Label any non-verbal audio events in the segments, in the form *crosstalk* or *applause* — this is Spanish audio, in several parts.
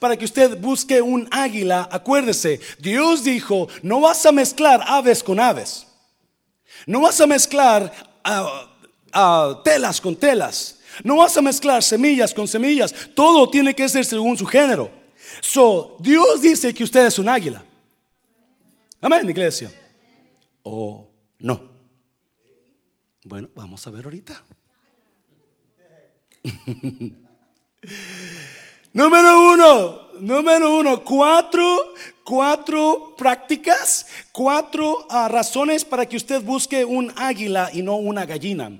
para que usted busque un águila, acuérdese, Dios dijo, no vas a mezclar aves con aves. No vas a mezclar ah, ah, telas con telas. No vas a mezclar semillas con semillas. Todo tiene que ser según su género. So, Dios dice que usted es un águila. Amén, iglesia. O no. Bueno, vamos a ver ahorita. *laughs* número uno, número uno, cuatro, cuatro prácticas, cuatro ah, razones para que usted busque un águila y no una gallina.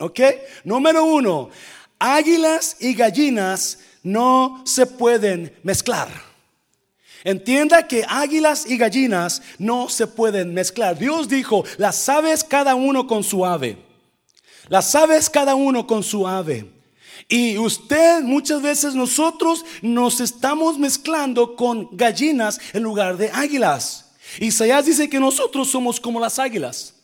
¿Ok? Número uno, águilas y gallinas no se pueden mezclar. Entienda que águilas y gallinas no se pueden mezclar. Dios dijo, las aves cada uno con su ave. Las aves cada uno con su ave. Y usted, muchas veces nosotros nos estamos mezclando con gallinas en lugar de águilas. Isaías dice que nosotros somos como las águilas.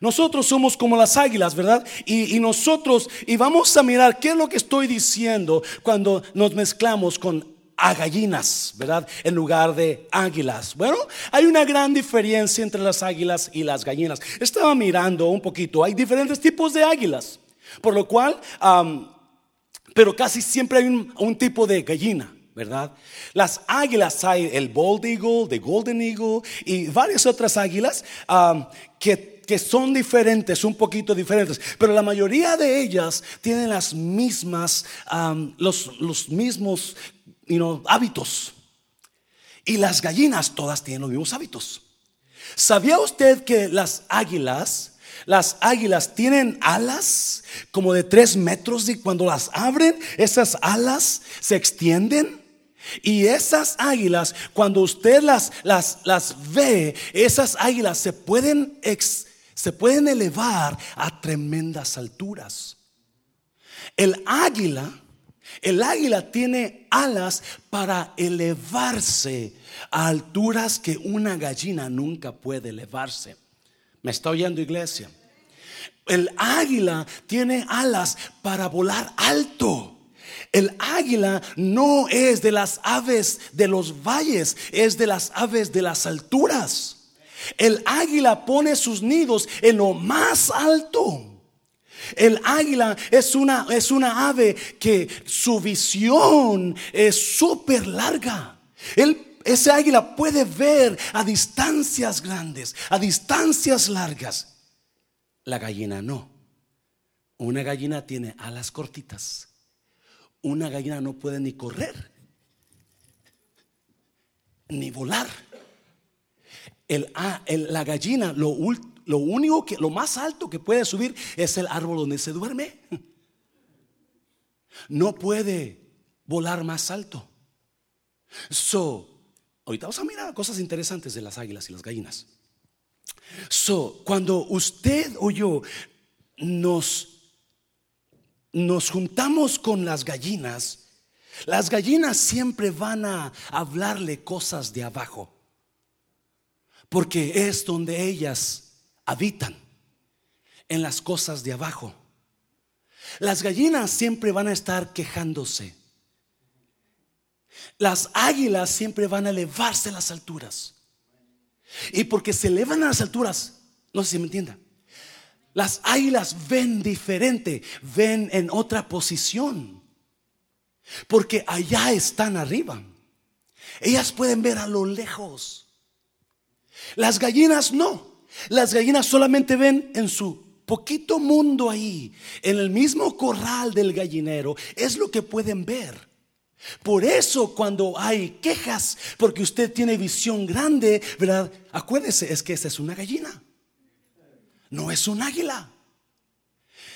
Nosotros somos como las águilas, ¿verdad? Y, nosotros, y vamos a mirar qué es lo que estoy diciendo cuando nos mezclamos con a gallinas, ¿verdad? En lugar de águilas. Bueno, hay una gran diferencia entre las águilas y las gallinas. Estaba mirando un poquito, hay diferentes tipos de águilas, por lo cual, pero casi siempre hay un, tipo de gallina. ¿verdad? Las águilas hay el bald eagle, the golden eagle y varias otras águilas que que son diferentes, un poquito diferentes, pero la mayoría de ellas tienen las mismas, los, los, mismos hábitos. Y las gallinas todas tienen los mismos hábitos. ¿Sabía usted que las águilas, las águilas tienen alas como de tres metros y cuando las abren, esas alas se extienden? Y esas águilas, cuando usted las, las, las ve, esas águilas se pueden se pueden elevar a tremendas alturas. El águila, el águila tiene alas para elevarse a alturas que una gallina nunca puede elevarse. ¿Me está oyendo iglesia? El águila tiene alas para volar alto. El águila no es de las aves de los valles, es de las aves de las alturas. El águila pone sus nidos en lo más alto. El águila es una, es una ave que su visión es súper larga. Ese águila puede ver a distancias grandes, a distancias largas. La gallina no. Una gallina tiene alas cortitas. Una gallina no puede ni correr, ni volar. Ah, la gallina, lo, lo único que, lo más alto que puede subir es el árbol donde se duerme. No puede volar más alto. So, ahorita vamos a mirar cosas interesantes de las águilas y las gallinas. Cuando usted o yo nos, nos juntamos con las gallinas, las gallinas siempre van a hablarle cosas de abajo porque es donde ellas habitan, en las cosas de abajo. Las gallinas siempre van a estar quejándose. Las águilas siempre van a elevarse a las alturas. Y porque se elevan a las alturas, no sé si me entienda, las águilas ven diferente, ven en otra posición. Porque allá están arriba. Ellas pueden ver a lo lejos. Las gallinas no. Las gallinas solamente ven en su poquito mundo ahí, en el mismo corral del gallinero, es lo que pueden ver. Por eso cuando hay quejas, porque usted tiene visión grande, ¿verdad? Acuérdese, es que esa es una gallina, no es un águila.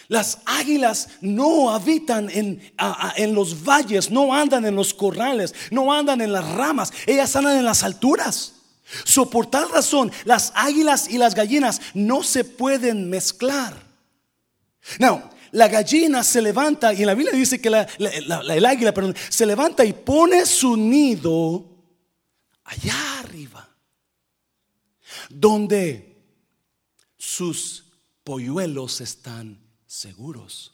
Las águilas no habitan en, en, los valles, no andan en los corrales, no andan en las ramas, ellas andan en las alturas. So, por tal razón, las águilas y las gallinas no se pueden mezclar. No, la gallina se levanta, y en la Biblia dice que el águila se levanta y pone su nido allá arriba, donde sus polluelos están seguros.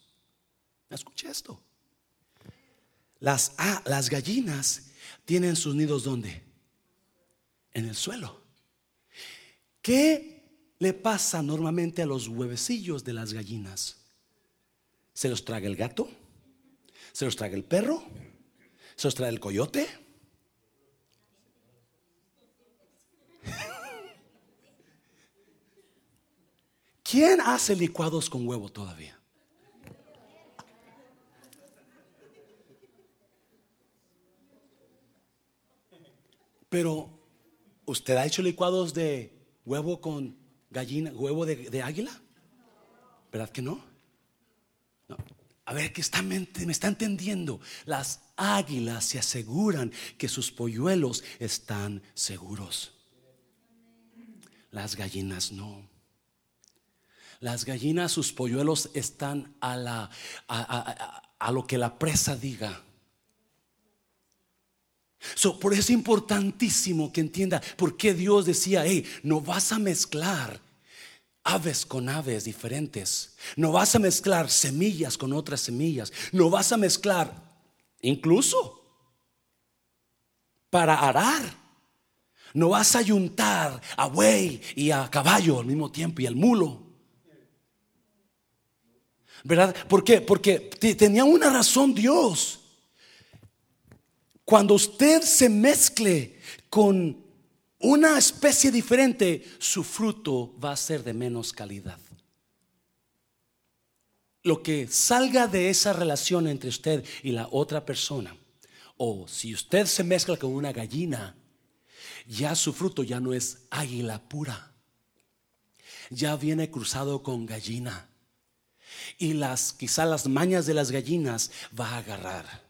Escuche esto. Las, las gallinas tienen sus nidos ¿dónde? En el suelo. ¿Qué le pasa normalmente a los huevecillos de las gallinas? ¿Se los traga el gato? ¿Se los traga el perro? ¿Se los traga el coyote? ¿Quién hace licuados con huevo todavía? Pero, ¿usted ha hecho licuados de huevo con gallina, huevo de, águila? ¿Verdad que no? A ver, que está, me está entendiendo. Las águilas se aseguran que sus polluelos están seguros. Las gallinas no. Las gallinas, sus polluelos están a, la, a, lo que la presa diga. por eso es importantísimo que entienda por qué Dios decía, hey, no vas a mezclar aves con aves diferentes. No vas a mezclar semillas con otras semillas. No vas a mezclar incluso para arar. No vas a ayuntar a buey y a caballo al mismo tiempo y al mulo. ¿Verdad? ¿Por qué? Porque tenía una razón Dios. Cuando usted se mezcle con una especie diferente, su fruto va a ser de menos calidad. Lo que salga de esa relación entre usted y la otra persona, o si usted se mezcla con una gallina, ya su fruto ya no es águila pura, ya viene cruzado con gallina. Y las, quizá las mañas de las gallinas va a agarrar.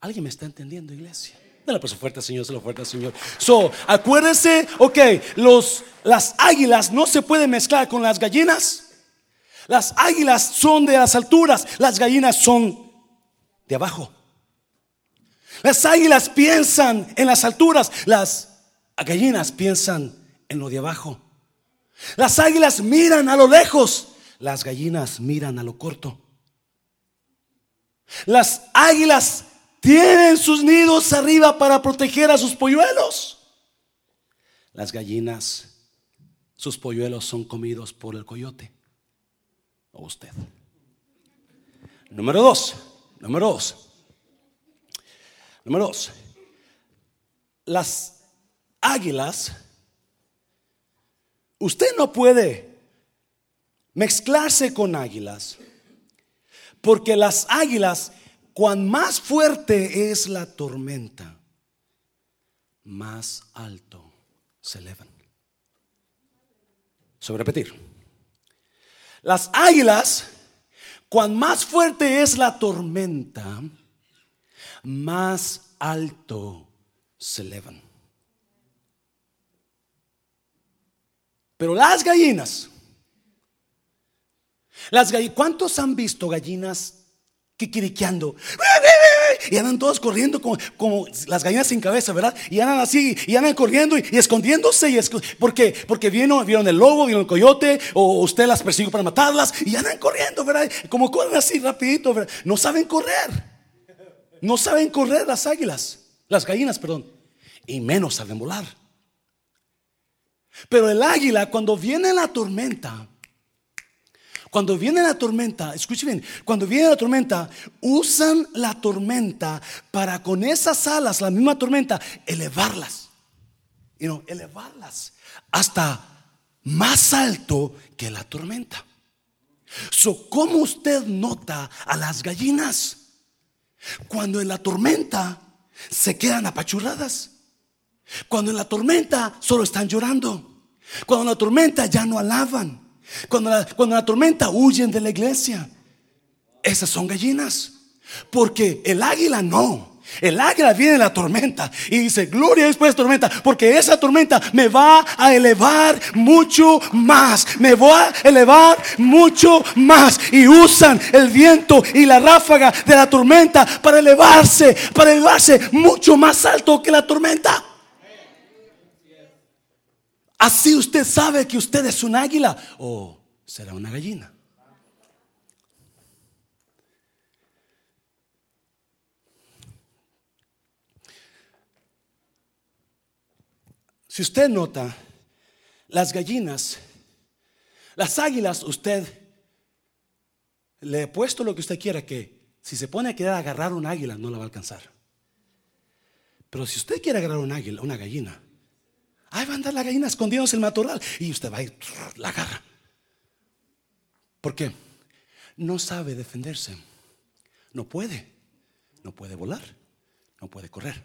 ¿Alguien me está entendiendo, iglesia? Dale pues fuerte, Señor, se lo fuerte, Señor. So, acuérdese, ok, los, las águilas no se pueden mezclar con las gallinas. Las águilas son de las alturas, las gallinas son de abajo. Las águilas piensan en las alturas, las gallinas piensan en lo de abajo. Las águilas miran a lo lejos, las gallinas miran a lo corto. Las águilas tienen sus nidos arriba para proteger a sus polluelos. Las gallinas, sus polluelos son comidos por el coyote o usted. Número dos, número dos, número dos. Las águilas, usted no puede mezclarse con águilas, porque las águilas Cuán más fuerte es la tormenta, más alto se elevan. Sobre repetir. Las águilas, cuán más fuerte es la tormenta, más alto se elevan. Pero las gallinas, las gallinas, ¿cuántos han visto gallinas Quiquiriqueando Y andan todos corriendo como, como, las gallinas sin cabeza, ¿verdad? Y andan así, y andan corriendo y, escondiéndose. Y porque, porque vieron, vieron el lobo, vieron el coyote, o usted las persiguió para matarlas, y andan corriendo, ¿verdad? Como corren así rapidito, ¿verdad? No saben correr. No saben correr las águilas, las gallinas, perdón. Y menos saben volar. Pero el águila, cuando viene la tormenta, cuando viene la tormenta, escuchen bien, cuando viene la tormenta, usan la tormenta para con esas alas, la misma tormenta, elevarlas. Y no, elevarlas hasta más alto que la tormenta. So, ¿cómo usted nota a las gallinas? Cuando en la tormenta se quedan apachurradas. Cuando en la tormenta solo están llorando. Cuando en la tormenta ya no alaban. Cuando la, cuando la tormenta huyen de la iglesia. Esas son gallinas. Porque el águila no. El águila viene en la tormenta y dice, gloria después de tormenta, porque esa tormenta me va a elevar mucho más, me va a elevar mucho más. Y usan el viento y la ráfaga de la tormenta para elevarse, para elevarse mucho más alto que la tormenta. Así usted sabe que usted es un águila o será una gallina. si usted nota, las gallinas, las águilas, usted le he puesto lo que usted quiera que si se pone a querer agarrar un águila no la va a alcanzar. Pero si usted quiere agarrar un águila, una gallina, ahí va a andar la gallina escondiéndose en el matorral y usted va ir, la agarra. ¿Por qué? No sabe defenderse. No puede. No puede volar. No puede correr.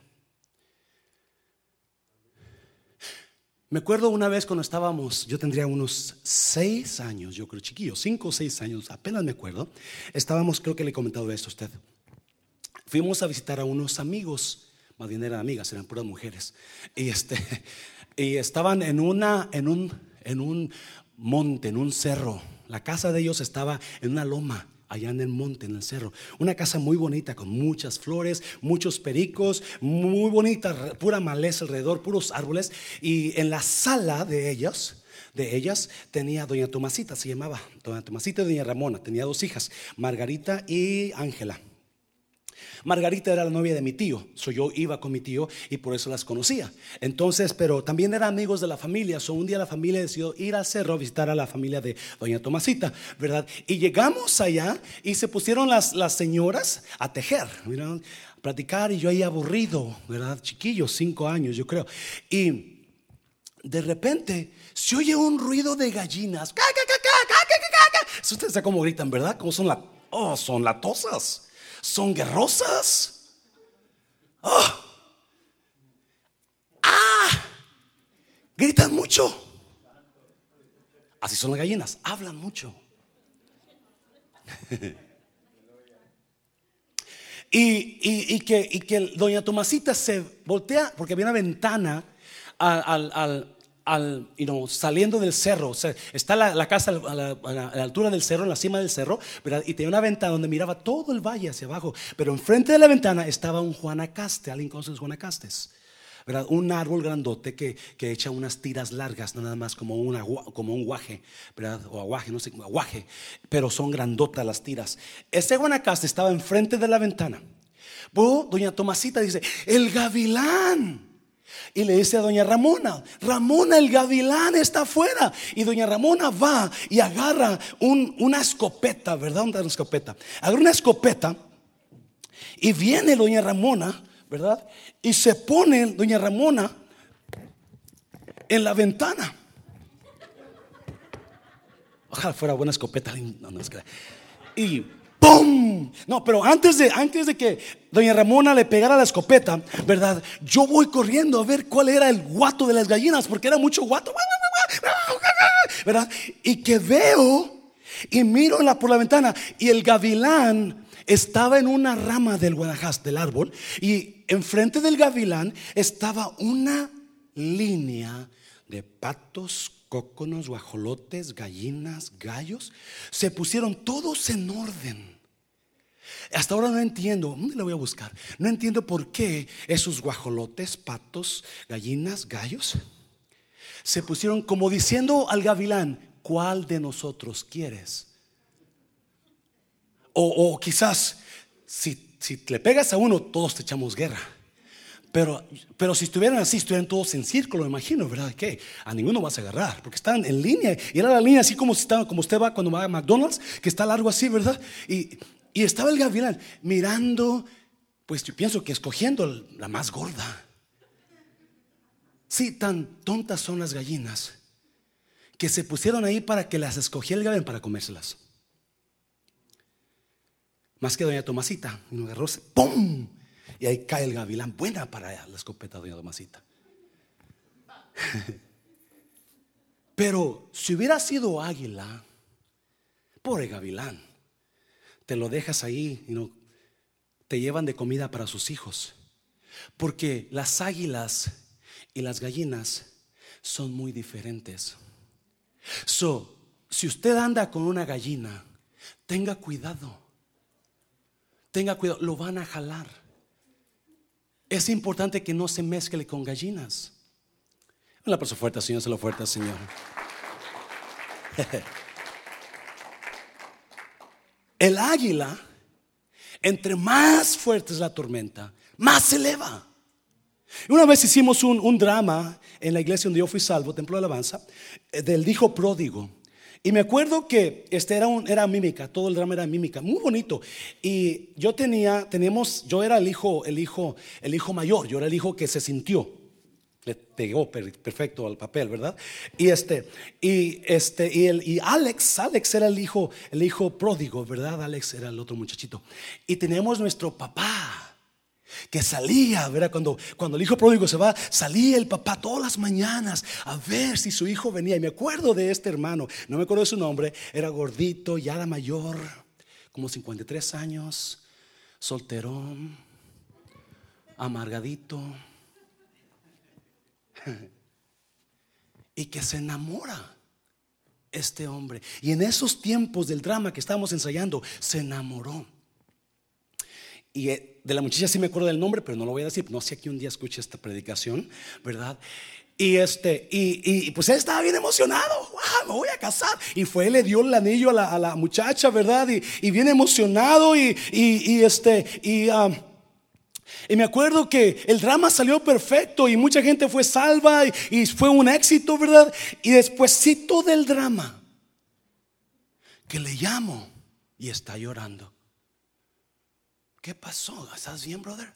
Me acuerdo una vez cuando estábamos, yo tendría unos seis años, yo creo chiquillo, cinco o seis años, apenas me acuerdo. Estábamos, creo que le he comentado esto a usted. Fuimos a visitar a unos amigos, más bien eran amigas, eran puras mujeres. Y, este, y estaban en, una, en, un, en un monte, en un cerro. La casa de ellos estaba en una loma allá en el monte, en el cerro. Una casa muy bonita, con muchas flores, muchos pericos, muy bonita, pura maleza alrededor, puros árboles. Y en la sala de ellos, de ellas, tenía doña Tomasita, se llamaba doña Tomasita y doña Ramona. Tenía dos hijas, Margarita y Ángela. Margarita era la novia de mi tío, so yo iba con mi tío y por eso las conocía. Entonces, pero también eran amigos de la familia, so un día la familia decidió ir al cerro a visitar a la familia de doña Tomasita, ¿verdad? Y llegamos allá y se pusieron las, las señoras a tejer, ¿verdad? a platicar y yo ahí aburrido, ¿verdad? Chiquillo, cinco años yo creo. Y de repente se oye un ruido de gallinas. Ustedes saben cómo gritan, ¿verdad? Como son la, oh, son latosas son guerrosas. ¡Ah! ¡Ah! Gritan mucho. Así son las gallinas, hablan mucho. *laughs* y, que, y, que, doña Tomasita se voltea porque había una ventana al al, saliendo del cerro. está la, casa a la, altura del cerro, en la cima del cerro, y tenía una ventana donde miraba todo el valle hacia abajo. Pero enfrente de la ventana estaba un juanacaste. ¿Alguien conoce los juanacastes? ¿verdad? Un árbol grandote que, que, echa unas tiras largas, nada más como, una, como un guaje. O aguaje, no sé, aguaje, pero son grandotas las tiras. Ese guanacaste estaba enfrente de la ventana. doña Tomasita dice, el gavilán. Y le dice a doña Ramona, Ramona el gavilán está afuera. Y doña Ramona va y agarra una escopeta, ¿verdad? Una escopeta. Agarra una escopeta y viene doña Ramona, ¿verdad? Y se pone doña Ramona en la ventana. Ojalá fuera buena escopeta. y ¡Pum! No, pero antes de, antes de que doña Ramona le pegara la escopeta, ¿verdad? Yo voy corriendo a ver cuál era el guato de las gallinas, porque era mucho guato, ¿verdad? Y que veo y miro por la ventana y el gavilán estaba en una rama del guanajas, del árbol, y enfrente del gavilán estaba una línea de patos, cóconos, guajolotes, gallinas, gallos, se pusieron todos en orden. Hasta ahora no entiendo, ¿dónde lo voy a buscar? No entiendo por qué esos guajolotes, patos, gallinas, gallos, se pusieron como diciendo al gavilán, ¿cuál de nosotros quieres? O, quizás, si, si le pegas a uno, todos te echamos guerra. Pero, pero si estuvieran así, estuvieran todos en círculo, imagino, ¿verdad? Que a ninguno vas a agarrar, porque están en línea. Y era la línea así como, si como usted va cuando va a McDonald's, que está largo así, ¿verdad? Y, y estaba el gavilán mirando, pues yo pienso que escogiendo la más gorda. Sí, tan tontas son las gallinas que se pusieron ahí para que las escogiera el gavilán para comérselas. Más que doña Tomasita, y agarró, ¡pum! Y ahí cae el gavilán. Buena para la escopeta, doña Tomasita. *laughs* Pero si hubiera sido águila, pobre gavilán, te lo dejas ahí y no te llevan de comida para sus hijos. Porque las águilas y las gallinas son muy diferentes. So, si usted anda con una gallina, tenga cuidado. Tenga cuidado, lo van a jalar. Es importante que no se mezcle con gallinas. La persona fuerte, Señor, se lo fuerte, Señor. *laughs* El águila, entre más fuerte es la tormenta, más se eleva. Una vez hicimos un, un drama en la iglesia donde yo fui salvo, Templo de Alabanza, eh, del hijo pródigo. Y me acuerdo que este era, un, era mímica, todo el drama era mímica, muy bonito. Y yo tenía, tenemos, yo era el hijo, el hijo, el hijo mayor, yo era el hijo que se sintió. Le pegó perfecto al papel, ¿verdad? Y este, y este, y el, y Alex, Alex era el hijo, el hijo pródigo, ¿verdad? Alex era el otro muchachito. Y tenemos nuestro papá que salía, ¿verdad? Cuando, cuando el hijo pródigo se va, salía el papá todas las mañanas a ver si su hijo venía. Y me acuerdo de este hermano, no me acuerdo de su nombre, era gordito, ya era mayor, como 53 años, solterón, amargadito. *laughs* Y que se enamora este hombre. Y en esos tiempos del drama que estábamos ensayando, se enamoró. Y eh, de la muchacha sí me acuerdo del nombre, pero no lo voy a decir. No sé que un día escuche esta predicación, ¿verdad? Y este, y, pues él estaba bien emocionado. me voy a casar. Y fue, le dio el anillo a la, muchacha, ¿verdad? Y, bien emocionado. Y, este, um, y, me acuerdo que el drama salió perfecto y mucha gente fue salva y, fue un éxito, ¿verdad? Y despuésito del drama, que le llamo y está llorando. ¿Qué pasó? ¿Estás bien, brother?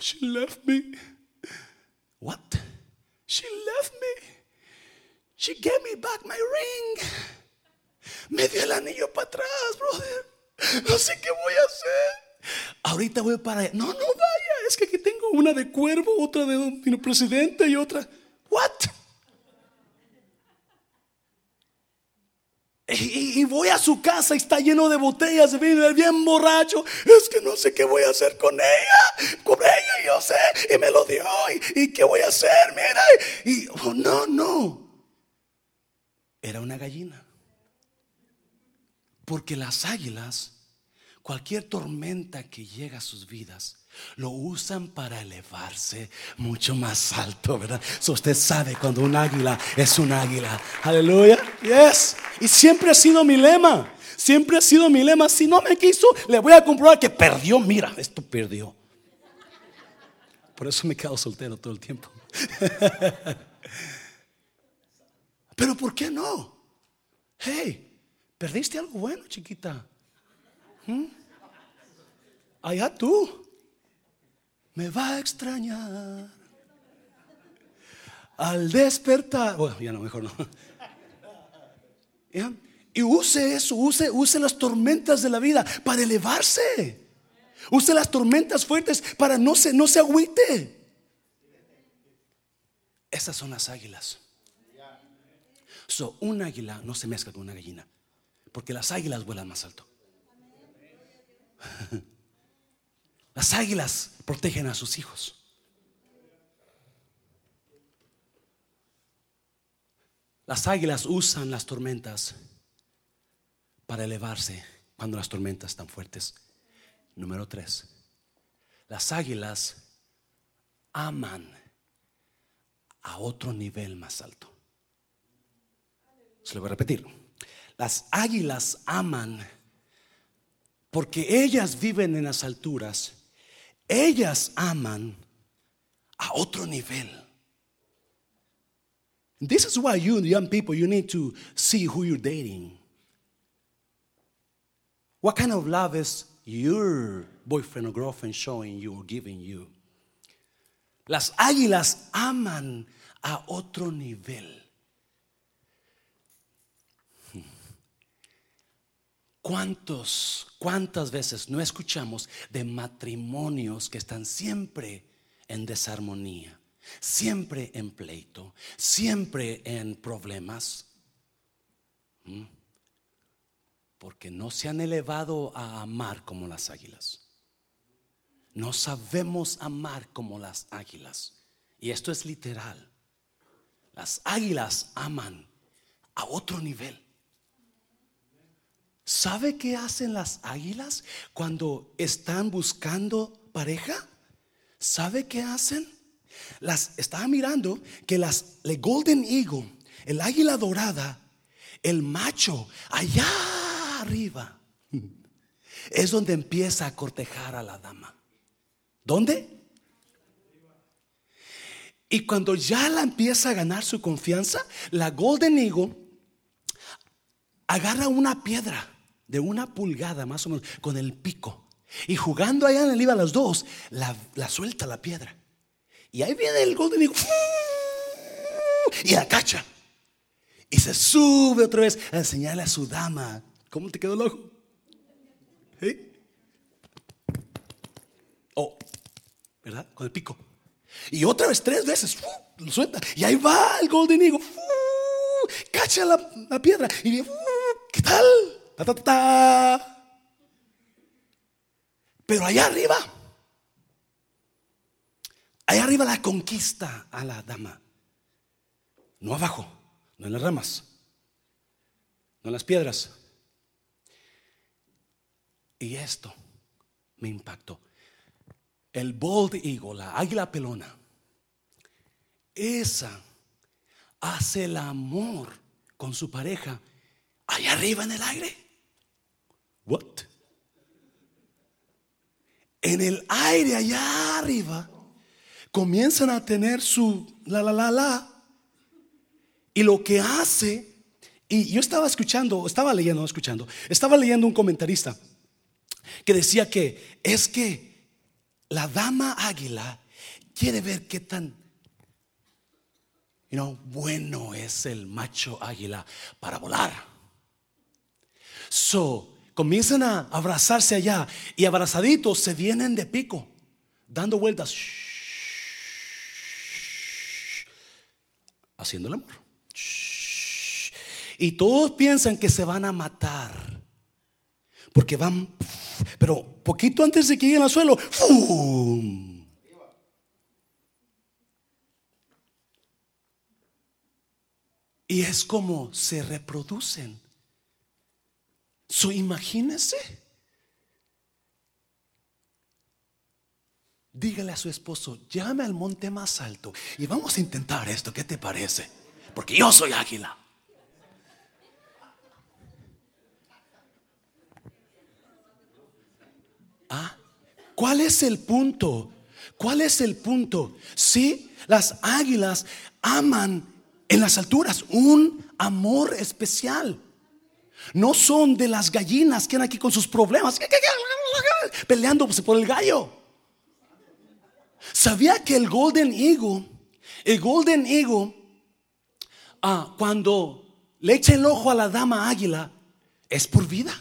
She left me. What? She left me. She gave me back my ring. Me dio el anillo para atrás, brother. No sé qué voy a hacer. Ahorita voy para allá. No, no vaya. Es que aquí tengo una de cuervo, otra de presidente y otra. What? Y, voy a su casa y está lleno de botellas de vino, bien borracho. Es que no sé qué voy a hacer con ella. Con ella yo sé. Y me lo dio. ¿Y, qué voy a hacer? Mira. Y oh, no, no. Era una gallina. Porque las águilas, cualquier tormenta que llega a sus vidas, lo usan para elevarse mucho más alto, ¿verdad? So usted sabe cuando un águila es un águila. Aleluya. Yes. Y siempre ha sido mi lema. Siempre ha sido mi lema. Si no me quiso, le voy a comprobar que perdió. Mira, esto perdió. Por eso me quedo soltero todo el tiempo. *laughs* Pero ¿por qué no? Hey, perdiste algo bueno, chiquita. Allá tú me va a extrañar. Al despertar, bueno, ya no, mejor no. Y use eso, use, use las tormentas de la vida para elevarse. Use las tormentas fuertes para no se, no se agüite. Esas son las águilas. So, un águila no se mezcla con una gallina, porque las águilas vuelan más alto. *laughs* Las águilas protegen a sus hijos. Las águilas usan las tormentas para elevarse cuando las tormentas están fuertes. Número tres, las águilas aman a otro nivel más alto. Se lo voy a repetir. Las águilas aman porque ellas viven en las alturas ellas aman a otro nivel. This is why you young people you need to see who you're dating. What kind of love is your boyfriend or girlfriend showing you or giving you? Las águilas aman a otro nivel. ¿Cuántos, cuántas veces no escuchamos de matrimonios que están siempre en desarmonía, siempre en pleito, siempre en problemas? ¿Mm? Porque no se han elevado a amar como las águilas. No sabemos amar como las águilas. Y esto es literal. Las águilas aman a otro nivel. ¿Sabe qué hacen las águilas cuando están buscando pareja? ¿Sabe qué hacen? Las estaba mirando que las el golden eagle, el águila dorada, el macho allá arriba *laughs* es donde empieza a cortejar a la dama. ¿Dónde? Y cuando ya la empieza a ganar su confianza, la Golden Eagle agarra una piedra de una pulgada más o menos con el pico. Y jugando allá en el IVA las dos, la, la suelta la piedra. Y ahí viene el Golden Eagle y la cacha. Y se sube otra vez a enseñarle a su dama. ¿Cómo te quedó el ojo? Oh, ¿verdad? Con el pico. Y otra vez, tres veces, lo suelta. Y ahí va el Golden Eagle. cacha la, piedra. Y ¿qué tal? Ta, ta, ta. Pero allá arriba, allá arriba la conquista a la dama. No abajo, no en las ramas, no en las piedras. Y esto me impactó. El bald eagle, la águila pelona, esa hace el amor con su pareja allá arriba en el aire. What? En el aire allá arriba comienzan a tener su la la la la y lo que hace y yo estaba escuchando, estaba leyendo, no escuchando, estaba leyendo un comentarista que decía que es que la dama águila quiere ver qué tan bueno es el macho águila para volar. So, comienzan a abrazarse allá y abrazaditos se vienen de pico, dando vueltas, haciendo el amor. Y todos piensan que se van a matar. Porque van, pero poquito antes de que lleguen al suelo, Y es como se reproducen. So, imagínese. Dígale a su esposo, llame al monte más alto y vamos a intentar esto. ¿Qué te parece? Porque yo soy águila. ¿Ah? ¿Cuál es el punto? ¿Cuál es el punto? Sí, las águilas aman en las alturas un amor especial. No son de las gallinas que andan aquí con sus problemas, peleándose por el gallo. ¿Sabía que el Golden Eagle, el Golden Eagle, ah, cuando le echa el ojo a la dama águila, es por vida?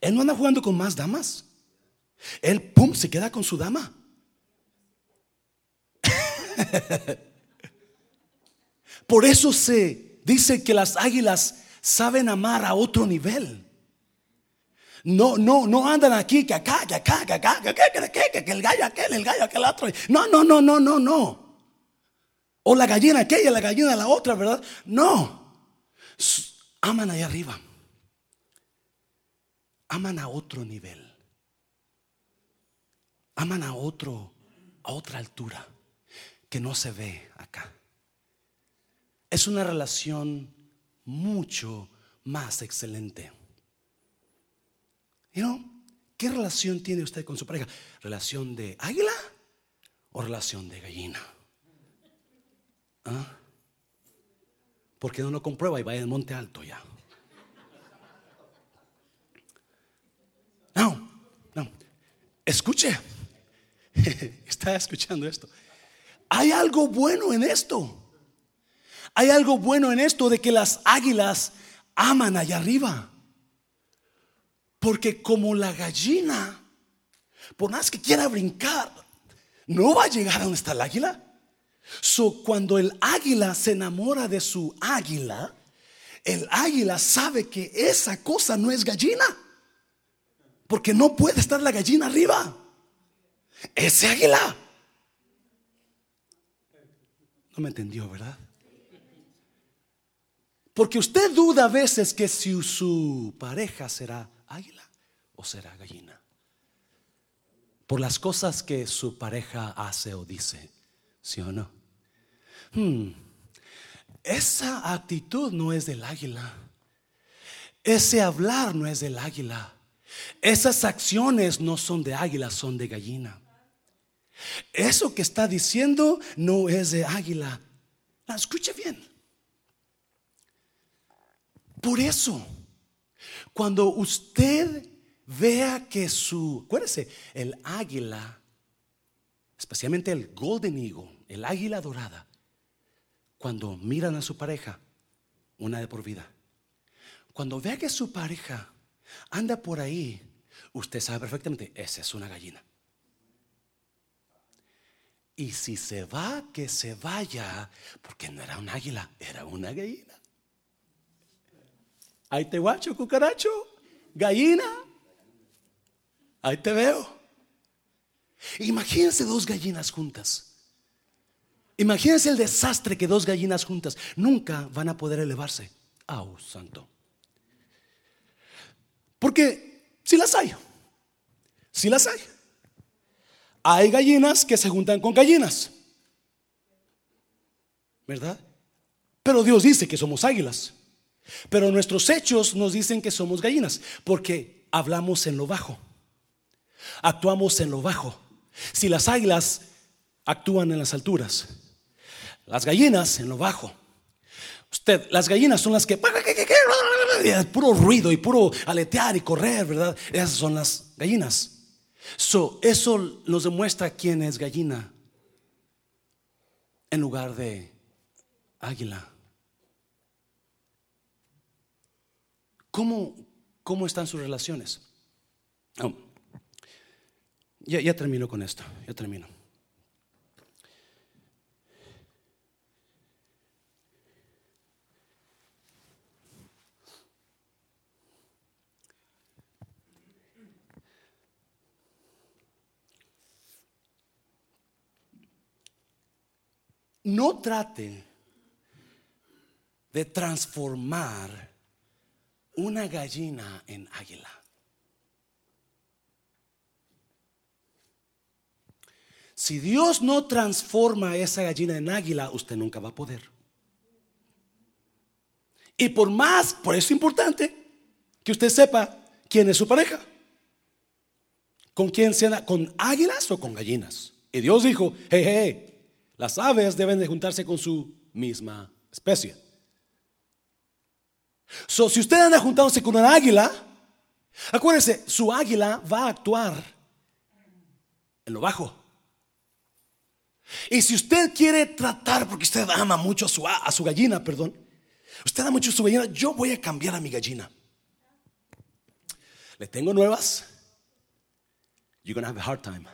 Él no anda jugando con más damas. Él, pum, se queda con su dama. *laughs* Por eso se dice que las águilas saben amar a otro nivel. No, no, no andan aquí que acá, que acá, que acá, que acá, que, que, el gallo aquel, el gallo aquel otro. No, no, no, no, no, no. O la gallina aquella, la gallina la otra, ¿verdad? No. Aman ahí arriba. Aman a otro nivel aman a otro, a otra altura que no se ve acá. Es una relación mucho más excelente. ¿Qué relación tiene usted con su pareja? ¿Relación de águila o relación de gallina? ¿Ah? Porque no lo comprueba y vaya al monte alto ya. No, no. Escuche. *laughs* está escuchando esto. Hay algo bueno en esto. Hay algo bueno en esto de que las águilas aman allá arriba. Porque como la gallina, por más que quiera brincar, no va a llegar a donde está el águila. So, cuando el águila se enamora de su águila, el águila sabe que esa cosa no es gallina. Porque no puede estar la gallina arriba. Ese águila. No me entendió, ¿verdad? Porque usted duda a veces que si su pareja será águila o será gallina. Por las cosas que su pareja hace o dice, ¿sí o no? Hmm. Esa actitud no es del águila. Ese hablar no es del águila. Esas acciones no son de águila, son de gallina. Eso que está diciendo no es de águila. No, escuche bien. Por eso, cuando usted vea que su, acuérdese, el águila, especialmente el golden eagle, el águila dorada, cuando miran a su pareja, una de por vida, cuando vea que su pareja anda por ahí, usted sabe perfectamente, esa es una gallina. Y si se va, que se vaya, porque no era un águila, era una gallina. Ahí te guacho, cucaracho, gallina. Ahí te veo. Imagínense dos gallinas juntas. Imagínense el desastre que dos gallinas juntas nunca van a poder elevarse. Oh, santo. Porque si las hay, si las hay. Hay gallinas que se juntan con gallinas. ¿Verdad? Pero Dios dice que somos águilas. Pero nuestros hechos nos dicen que somos gallinas, porque hablamos en lo bajo. Actuamos en lo bajo. Si las águilas actúan en las alturas, las gallinas en lo bajo. Usted, las gallinas son las que puro ruido y puro aletear y correr, ¿verdad? Esas son las gallinas. So, eso nos demuestra quién es gallina en lugar de águila. ¿Cómo, cómo están sus relaciones? Oh, ya, ya termino con esto, ya termino. No trate de transformar una gallina en águila. Si Dios no transforma esa gallina en águila, usted nunca va a poder. Y por más, por eso es importante que usted sepa quién es su pareja. ¿Con quién se? ¿Con águilas o con gallinas? Y Dios dijo, hey, hey, las aves deben de juntarse con su misma especie. So, si usted anda juntándose con una águila, acuérdese, su águila va a actuar en lo bajo. Y si usted quiere tratar, porque usted ama mucho a su, a su gallina, perdón, usted ama mucho a su gallina, yo voy a cambiar a mi gallina. Le tengo nuevas. You're going to have a hard time.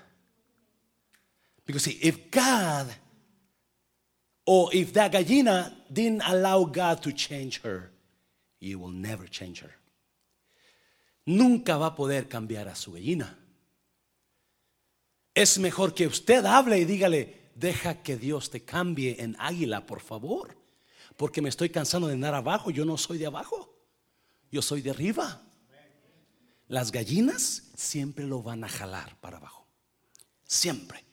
Because see, if God or if that gallina didn't allow God to change her, you will never change her. Nunca va a poder cambiar a su gallina. Es mejor que usted hable y dígale, deja que Dios te cambie en águila, por favor. Porque me estoy cansando de andar abajo. Yo no soy de abajo. Yo soy de arriba. Las gallinas siempre lo van a jalar para abajo. Siempre.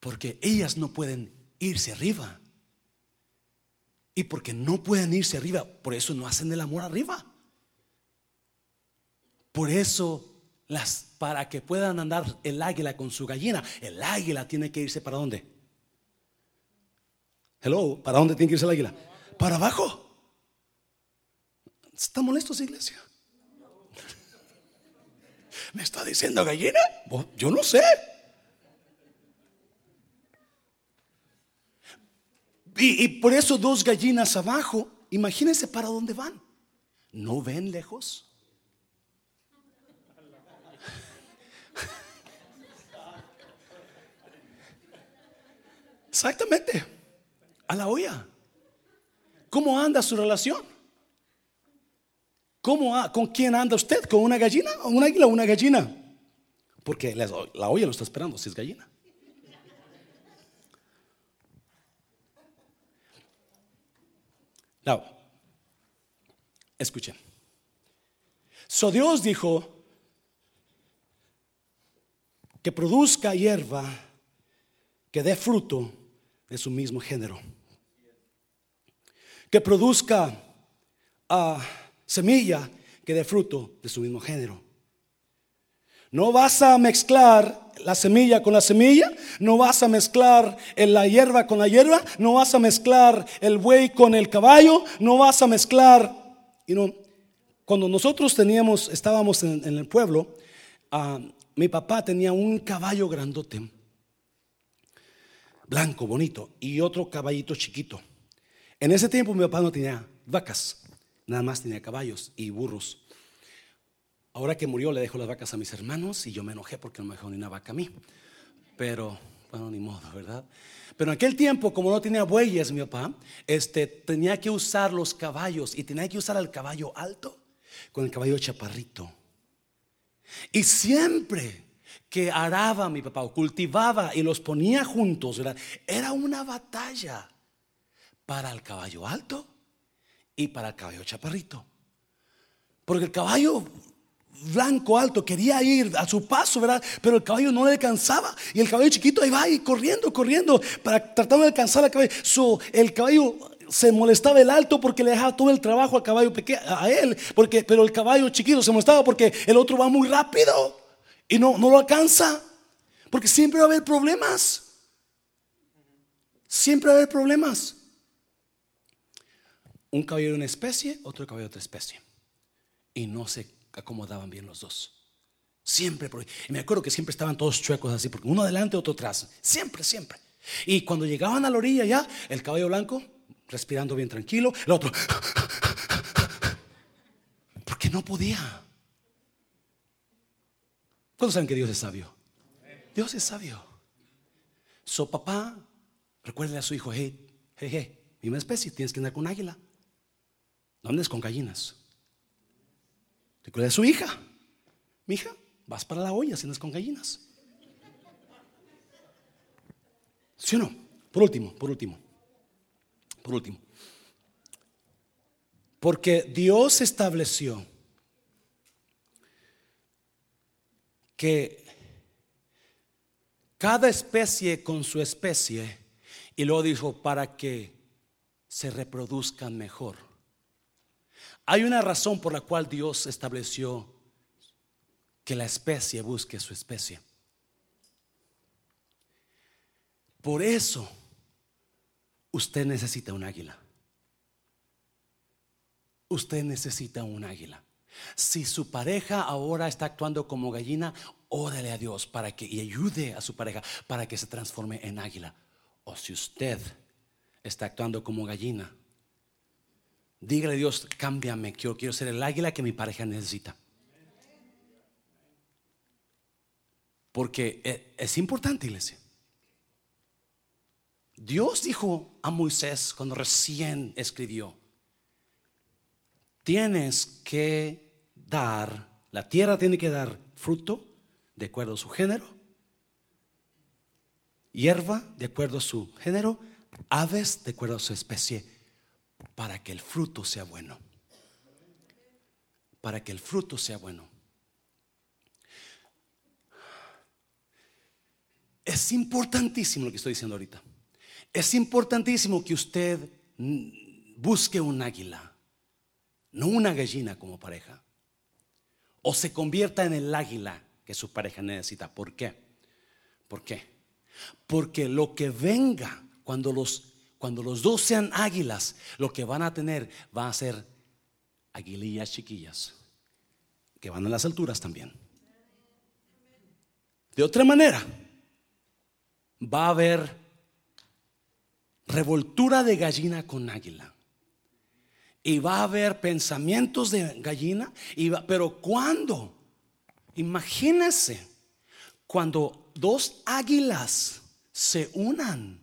Porque ellas no pueden irse arriba. Y porque no pueden irse arriba, por eso no hacen el amor arriba. Por eso, las, para que puedan andar el águila con su gallina, el águila tiene que irse para dónde? Hello, ¿para dónde tiene que irse el águila? Para abajo. ¿Está molesto iglesia? *laughs* ¿Me está diciendo gallina? Yo no sé. Y, por eso dos gallinas abajo, imagínense para dónde van. ¿No ven lejos? Exactamente, a la olla. ¿Cómo anda su relación? ¿Cómo, ¿Con quién anda usted? ¿Con una gallina? ¿O un águila o una gallina? Porque la olla lo está esperando si es gallina. Escuchen. So Dios dijo que produzca hierba que dé fruto de su mismo género. Que produzca uh, semilla que dé fruto de su mismo género. No vas a mezclar la semilla con la semilla, no vas a mezclar la hierba con la hierba, no vas a mezclar el buey con el caballo, no vas a mezclar. You know, cuando nosotros teníamos, estábamos en, el pueblo, ah, mi papá tenía un caballo grandote, blanco, bonito, y otro caballito chiquito. En ese tiempo mi papá no tenía vacas, nada más tenía caballos y burros. Ahora que murió le dejo las vacas a mis hermanos y yo me enojé porque no me dejó ni una vaca a mí. Pero, bueno, ni modo, ¿verdad? Pero en aquel tiempo, como no tenía bueyes mi papá, este, tenía que usar los caballos y tenía que usar al caballo alto con el caballo chaparrito. Y siempre que araba mi papá o cultivaba y los ponía juntos, era una batalla para el caballo alto y para el caballo chaparrito. Porque el caballo blanco alto, quería ir a su paso, ¿verdad? Pero el caballo no le alcanzaba. Y el caballo chiquito ahí va y corriendo, corriendo, para tratar de alcanzar al caballo. el caballo se molestaba el alto porque le dejaba todo el trabajo al caballo pequeño, a él, porque, pero el caballo chiquito se molestaba porque el otro va muy rápido y no, no lo alcanza. Porque siempre va a haber problemas. Siempre va a haber problemas. Un caballo de una especie, otro caballo de otra especie. Y no se acomodaban bien los dos. Siempre. Y me acuerdo que siempre estaban todos chuecos así, porque uno adelante, otro atrás. Siempre, siempre. Y cuando llegaban a la orilla ya, el caballo blanco, respirando bien tranquilo, el otro, porque no podía. ¿Cuántos saben que Dios es sabio? Dios es sabio. So papá, recuerde a su hijo, hey, hey, hey, misma especie, tienes que andar con águila. No andes con gallinas. Recuerda a su hija. Mi hija, vas para la olla andas con gallinas. ¿Sí o no? Por último, por último. Por último. Porque Dios estableció que cada especie con su especie, y luego dijo, para que se reproduzcan mejor. Hay una razón por la cual Dios estableció que la especie busque su especie. Por eso usted necesita un águila. Usted necesita un águila. Si su pareja ahora está actuando como gallina, órale a Dios para que y ayude a su pareja para que se transforme en águila. O si usted está actuando como gallina, dígale a Dios, cámbiame, quiero, quiero ser el águila que mi pareja necesita. Porque e, es importante, iglesia. Dios dijo a Moisés cuando recién escribió, tienes que dar, la tierra tiene que dar fruto de acuerdo a su género, hierba de acuerdo a su género, aves de acuerdo a su especie, para que el fruto sea bueno. Para que el fruto sea bueno. Es importantísimo lo que estoy diciendo ahorita. Es importantísimo que usted busque un águila, no una gallina como pareja. O se convierta en el águila que su pareja necesita. ¿Por qué? ¿Por qué? Porque lo que venga cuando los, cuando los dos sean águilas, lo que van a tener va a ser aguilillas chiquillas, que van a las alturas también. De otra manera, va a haber revoltura de gallina con águila. Y va a haber pensamientos de gallina, pero ¿cuándo? Imagínense cuando dos águilas se unan.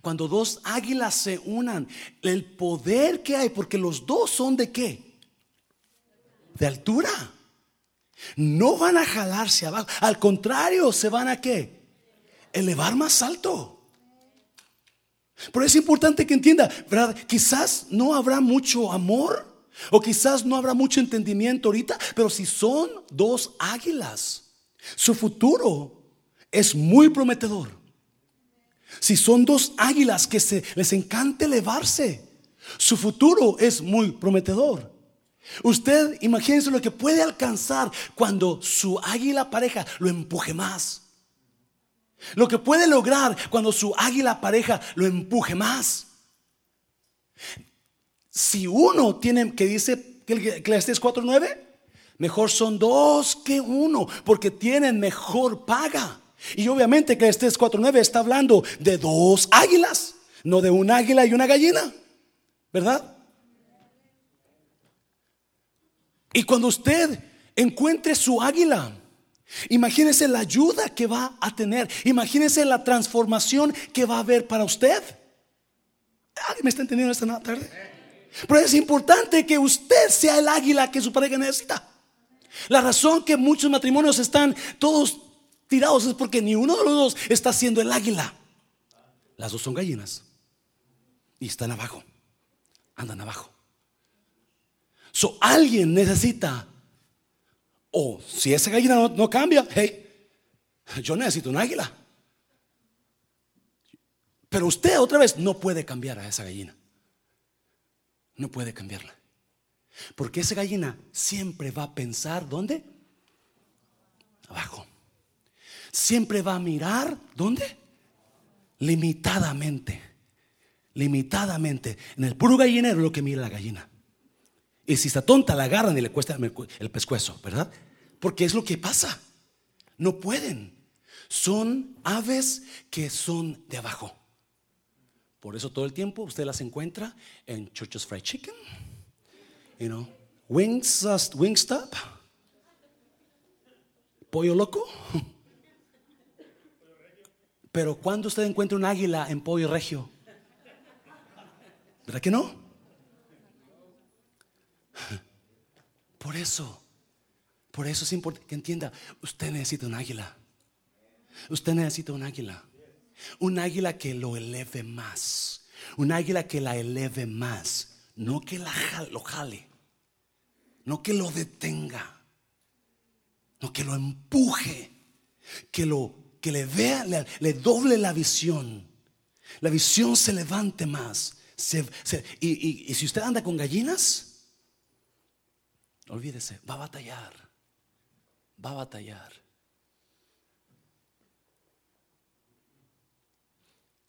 Cuando dos águilas se unan, el poder que hay, porque los dos son de qué? De altura. No van a jalarse abajo, al contrario, se van a qué? Elevar más alto. Pero es importante que entienda, ¿verdad? Quizás no habrá mucho amor o quizás no habrá mucho entendimiento ahorita, pero si son dos águilas, su futuro es muy prometedor. Si son dos águilas que se, les encanta elevarse, su futuro es muy prometedor. Usted imagínese lo que puede alcanzar cuando su águila pareja lo empuje más. Lo que puede lograr cuando su águila pareja lo empuje más. Si uno tiene que dice Eclesiastes 4:9, mejor son dos que uno, porque tienen mejor paga. Y obviamente que este 4.9 está hablando de dos águilas, no de un águila y una gallina, ¿verdad? Y cuando usted encuentre su águila, imagínese la ayuda que va a tener, imagínese la transformación que va a haber para usted. ¿Alguien me está entendiendo esta tarde? Pero es importante que usted sea el águila que su pareja necesita. La razón que muchos matrimonios están todos es porque ni uno de los dos está siendo el águila. Las dos son gallinas y están abajo, andan abajo. So alguien necesita, o si esa gallina no cambia, hey, yo necesito un águila. Pero usted otra vez no puede cambiar a esa gallina. No puede cambiarla. Porque esa gallina siempre va a pensar, ¿dónde? Abajo. Siempre va a mirar, ¿dónde? Limitadamente. Limitadamente. En el puro gallinero lo que mira la gallina. Y si está tonta, la agarran y le cuesta el pescuezo, ¿verdad? Porque es lo que pasa. No pueden. Son aves que son de abajo. Por eso todo el tiempo usted las encuentra en Church's Fried Chicken you know, wings, uh, Wingstop, pollo loco. Pero cuando usted encuentra un águila en pollo regio, ¿verdad que no? Por eso, por eso es importante que entienda, usted necesita un águila. Usted necesita un águila. Un águila que lo eleve más. Un águila que la eleve más. No que la lo jale, no que lo detenga, no que lo empuje, que lo que le vea, le, doble la visión. La visión se levante más. y, y si usted anda con gallinas, olvídese, va a batallar. Va a batallar.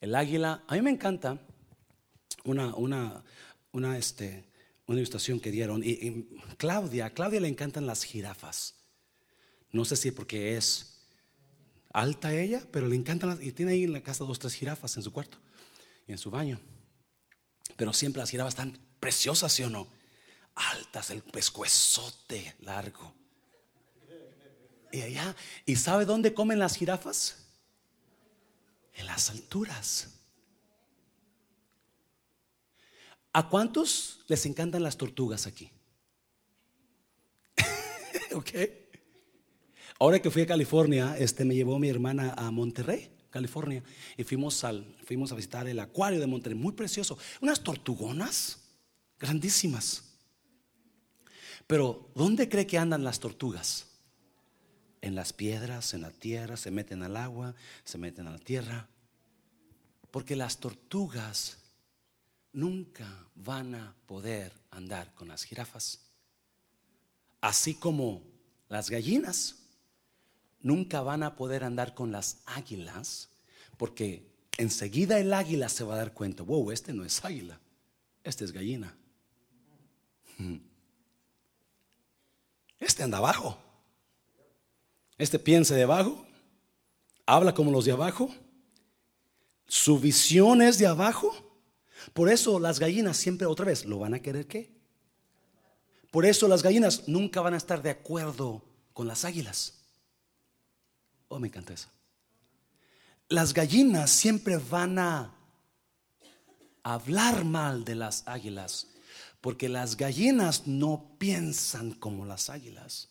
El águila, a mí me encanta una, una, una, este, una ilustración que dieron. Y, Claudia, a Claudia le encantan las jirafas. No sé si porque es alta ella, pero le encantan las, y tiene ahí en la casa dos, tres jirafas en su cuarto y en su baño. Pero siempre las jirafas están preciosas, ¿sí o no? Altas, el pescuezote largo. Y allá, ¿y sabe dónde comen las jirafas? En las alturas. ¿A cuántos les encantan las tortugas aquí? *laughs* ok. Ahora que fui a California, este me llevó mi hermana a Monterrey, California, y fuimos, al, fuimos a visitar el acuario de Monterrey, muy precioso. Unas tortugonas grandísimas. Pero, ¿dónde cree que andan las tortugas? En las piedras, en la tierra, se meten al agua, se meten a la tierra. Porque las tortugas nunca van a poder andar con las jirafas. Así como las gallinas nunca van a poder andar con las águilas, porque enseguida el águila se va a dar cuenta, wow, este no es águila, este es gallina. Este anda abajo. Este piensa de abajo, habla como los de abajo, su visión es de abajo por eso las gallinas siempre otra vez lo van a querer qué. Por eso las gallinas nunca van a estar de acuerdo con las águilas. Oh, me encanta eso. Las gallinas siempre van a hablar mal de las águilas, porque las gallinas no piensan como las águilas.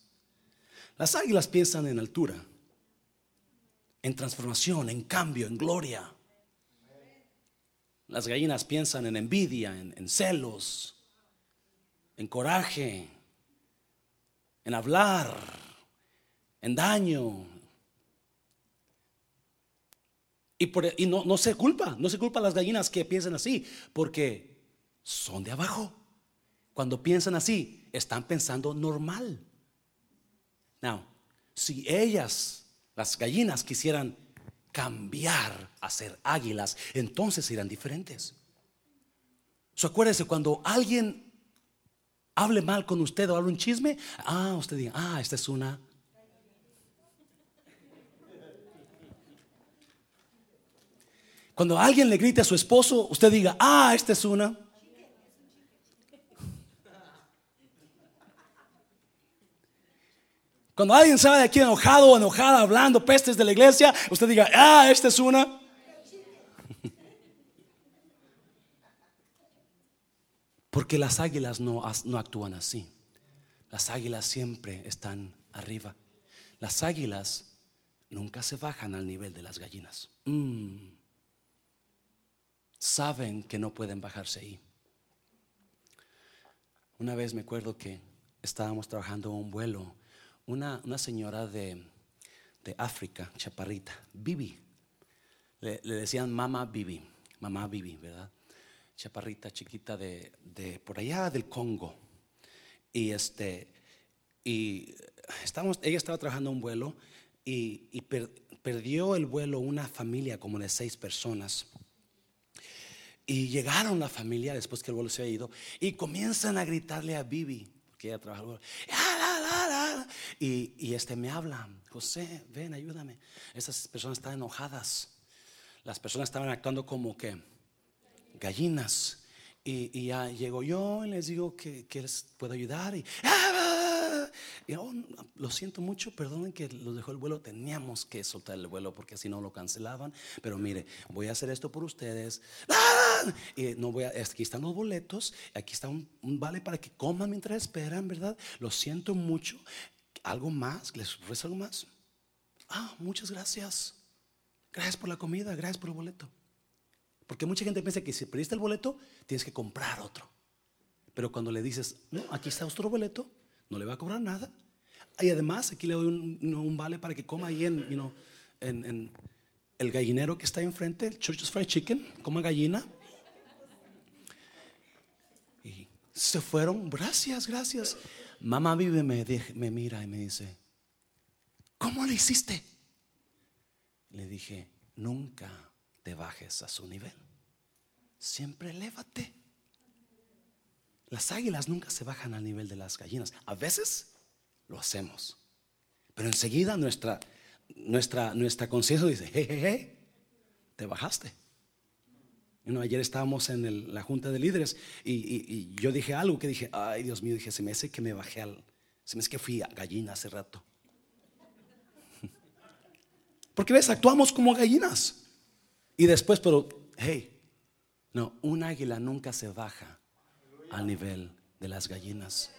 Las águilas piensan en altura, en transformación, en cambio, en gloria. Las gallinas piensan en envidia, en, celos, en coraje, en hablar, en daño. Y, no, se culpa, no se culpa a las gallinas que piensen así, porque son de abajo. Cuando piensan así, están pensando normal. Now, si ellas, las gallinas, quisieran cambiar a ser águilas, entonces serán diferentes. So, acuérdese, cuando alguien hable mal con usted o hable un chisme, ah, usted diga, ah, esta es una. Cuando alguien le grite a su esposo, usted diga, ah, esta es una. Cuando alguien sale de aquí enojado o enojada hablando pestes de la iglesia, usted diga, ah, esta es una. Porque las águilas no, actúan así. Las águilas siempre están arriba. Las águilas nunca se bajan al nivel de las gallinas. Mm. Saben que no pueden bajarse ahí. Una vez me acuerdo que estábamos trabajando un vuelo una, señora de, África, chaparrita, Bibi. Le, decían mamá Bibi, mamá Bibi, ¿verdad? Chaparrita, chiquita de, por allá del Congo. Y este, y ella estaba trabajando un vuelo y, perdió el vuelo una familia como de seis personas. Y llegaron la familia después que el vuelo se ha ido y comienzan a gritarle a Bibi, porque ella trabaja el vuelo. Y, este me habla, José, ven, ayúdame. Esas personas están enojadas. Las personas estaban actuando como que gallinas. Y, ya llego yo y les digo que, que les puedo ayudar. Y, ¡Ah! Oh, lo siento mucho, perdonen que los dejó el vuelo. Teníamos que soltar el vuelo porque si no lo cancelaban. Pero mire, voy a hacer esto por ustedes. ¡Ah! Y no voy a, aquí están los boletos. Aquí está un, un, vale para que coman mientras esperan, ¿verdad? Lo siento mucho. ¿Algo más? ¿Les ofrece algo más? Ah, muchas gracias. Gracias por la comida, gracias por el boleto. Porque mucha gente piensa que si perdiste el boleto, tienes que comprar otro. Pero cuando le dices, no, aquí está otro boleto, no le va a cobrar nada. Y además, aquí le doy un, vale para que coma ahí en, el gallinero que está enfrente, el Church's Fried Chicken, coma gallina. Y se fueron, gracias, gracias. Mamá vive, me, me mira y me dice, ¿cómo le hiciste? Le dije, nunca te bajes a su nivel. Siempre elévate. Las águilas nunca se bajan al nivel de las gallinas. A veces lo hacemos. Pero enseguida nuestra, nuestra, nuestra conciencia dice, hey, hey, hey, te bajaste ayer estábamos en la junta de líderes y, yo dije algo que dije, ay Dios mío, dije, se me hace que me bajé al, se me hace que fui a gallina hace rato. *laughs* Porque ves, actuamos como gallinas. Y después, pero, hey, no, un águila nunca se baja al nivel de las gallinas.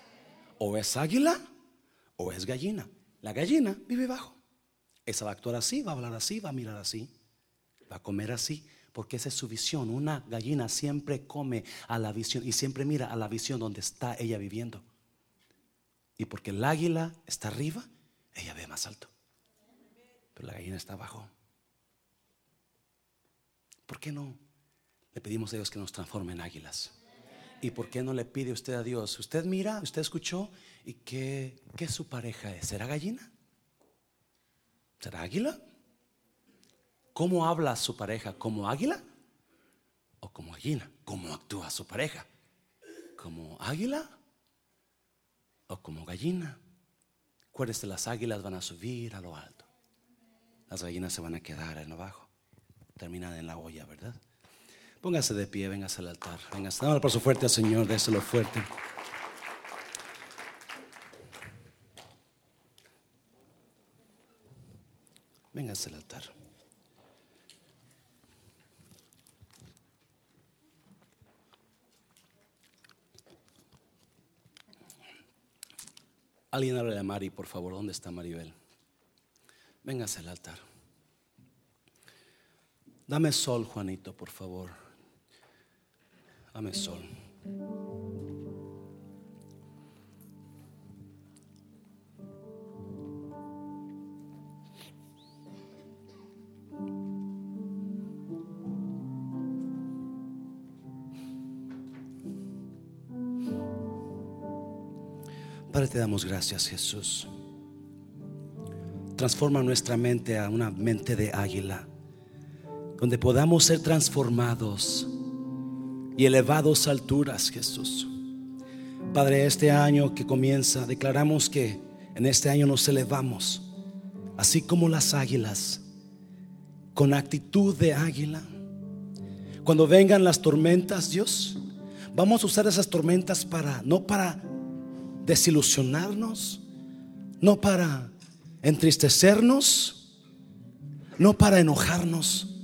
O es águila o es gallina. La gallina vive bajo. Esa va a actuar así, va a hablar así, va a mirar así, va a comer así porque esa es su visión. Una gallina siempre come a la visión y siempre mira a la visión donde está ella viviendo. Y porque el águila está arriba, ella ve más alto. Pero la gallina está abajo. ¿Por qué no le pedimos a Dios que nos transforme en águilas? ¿Y por qué no le pide usted a Dios? Usted mira, usted escuchó, ¿y qué, qué su pareja es? ¿Será gallina? ¿Será águila? ¿Cómo habla su pareja? ¿Como águila o como gallina? ¿Cómo actúa su pareja? ¿Como águila o como gallina? Acuérdese, las águilas van a subir a lo alto. Las gallinas se van a quedar en lo bajo. Terminan en la olla, ¿verdad? Póngase de pie, véngase al altar. Venga, dame por su fuerte al Señor, déselo fuerte. Véngase al altar. Alguien habla a Mari, por favor. ¿Dónde está Maribel? Véngase al altar. Dame sol, Juanito, por favor. Dame sol. Padre, te damos gracias, Jesús. Transforma nuestra mente a una mente de águila. donde podamos ser transformados y elevados alturas, Jesús. Padre, este año que comienza, declaramos que en este año nos elevamos, así como las águilas, con actitud de águila. Cuando vengan las tormentas, Dios, vamos a usar esas tormentas para, no para desilusionarnos, no para entristecernos, no para enojarnos,